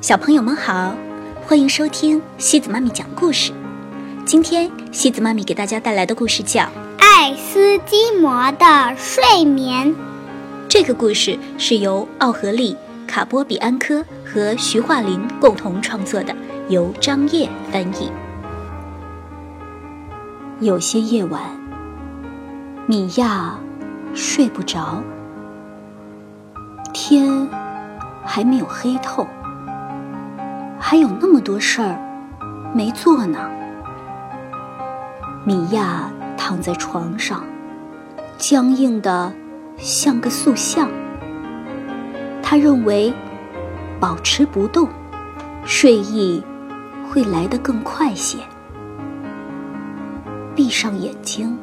小朋友们好，欢迎收听西子妈咪讲故事。今天西子妈咪给大家带来的故事叫《爱斯基摩的睡眠》。这个故事是由奥荷利、卡波比安科和徐化林共同创作的，由张烨翻译。有些夜晚，米娅睡不着，天还没有黑透，还有那么多事儿没做呢。米娅躺在床上，僵硬的像个塑像。她认为，保持不动，睡意会来得更快些。闭上眼睛，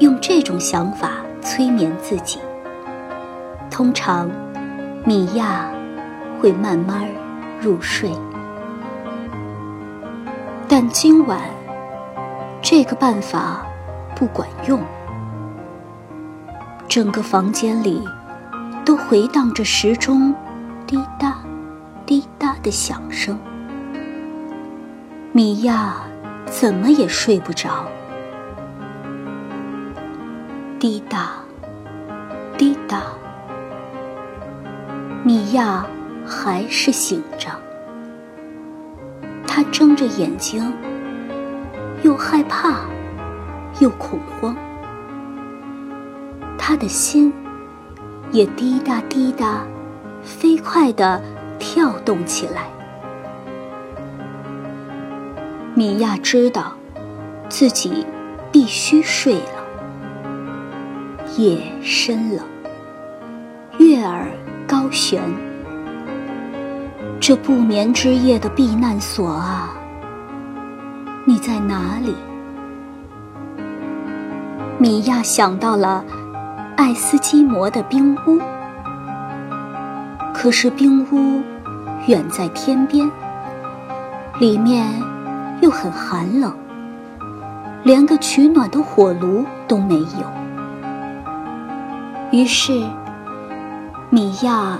用这种想法催眠自己。通常，米娅会慢慢入睡。但今晚，这个办法不管用。整个房间里都回荡着时钟滴答、滴答的响声。米娅。怎么也睡不着，滴答，滴答，米娅还是醒着。他睁着眼睛，又害怕，又恐慌。他的心也滴答滴答，飞快地跳动起来。米娅知道，自己必须睡了。夜深了，月儿高悬。这不眠之夜的避难所啊，你在哪里？米娅想到了爱斯基摩的冰屋，可是冰屋远在天边，里面。又很寒冷，连个取暖的火炉都没有。于是，米娅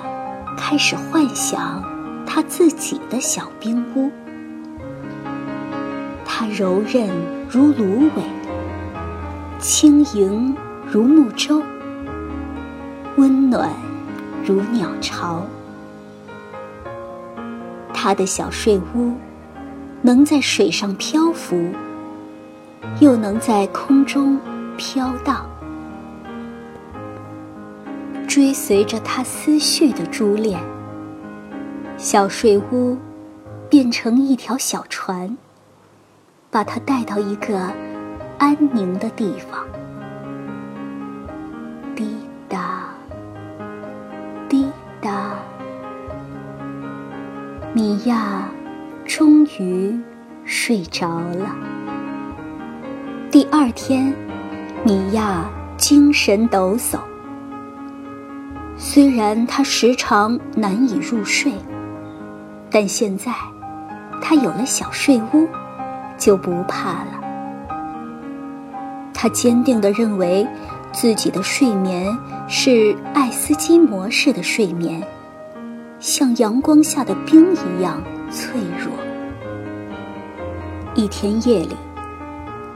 开始幻想他自己的小冰屋。它柔韧如芦苇，轻盈如木舟，温暖如鸟巢。她的小睡屋。能在水上漂浮，又能在空中飘荡，追随着他思绪的珠链。小睡屋变成一条小船，把他带到一个安宁的地方。滴答，滴答，米娅。终于睡着了。第二天，米娅精神抖擞。虽然她时常难以入睡，但现在他有了小睡屋，就不怕了。他坚定地认为，自己的睡眠是爱斯基摩式的睡眠，像阳光下的冰一样。脆弱。一天夜里，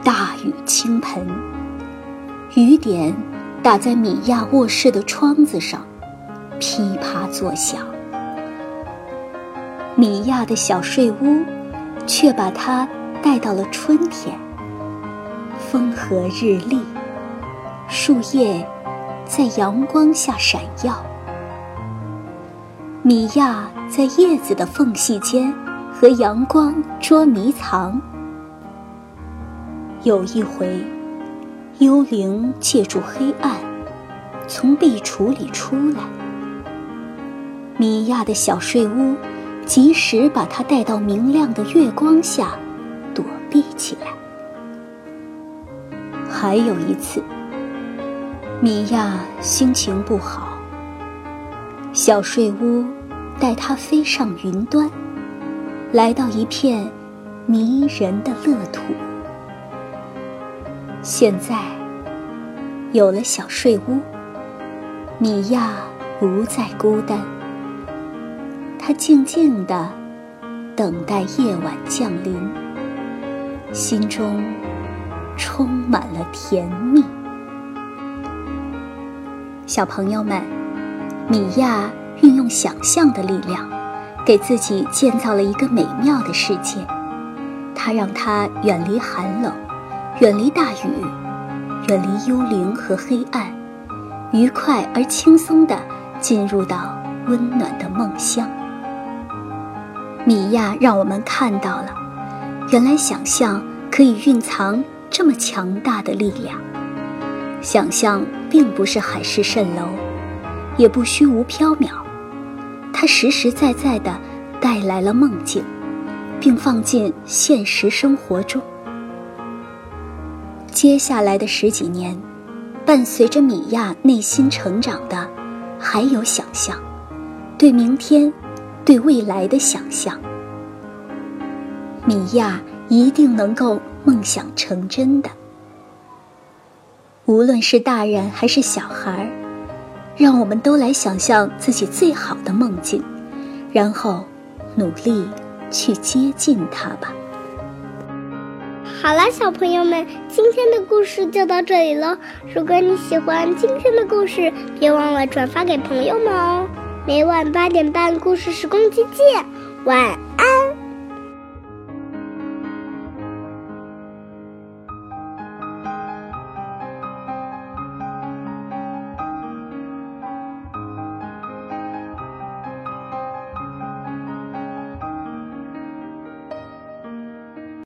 大雨倾盆，雨点打在米娅卧室的窗子上，噼啪作响。米娅的小睡屋，却把她带到了春天。风和日丽，树叶在阳光下闪耀。米娅在叶子的缝隙间和阳光捉迷藏。有一回，幽灵借助黑暗从壁橱里出来，米娅的小睡屋及时把她带到明亮的月光下躲避起来。还有一次，米娅心情不好。小睡屋带她飞上云端，来到一片迷人的乐土。现在有了小睡屋，米娅不再孤单。他静静地等待夜晚降临，心中充满了甜蜜。小朋友们，米娅运用想象的力量，给自己建造了一个美妙的世界。它让它远离寒冷，远离大雨，远离幽灵和黑暗，愉快而轻松地进入到温暖的梦乡。米娅让我们看到了，原来想象可以蕴藏这么强大的力量。想象并不是海市蜃楼，也不虚无缥缈，它实实在在地带来了梦境，并放进现实生活中。接下来的十几年，伴随着米娅内心成长的，还有想象，对明天、对未来的想象。米娅一定能够梦想成真的。无论是大人还是小孩，让我们都来想象自己最好的梦境，然后努力去接近它吧。好了，小朋友们，今天的故事就到这里了。如果你喜欢今天的故事，别忘了转发给朋友们哦。每晚八点半，故事时光机见，晚安。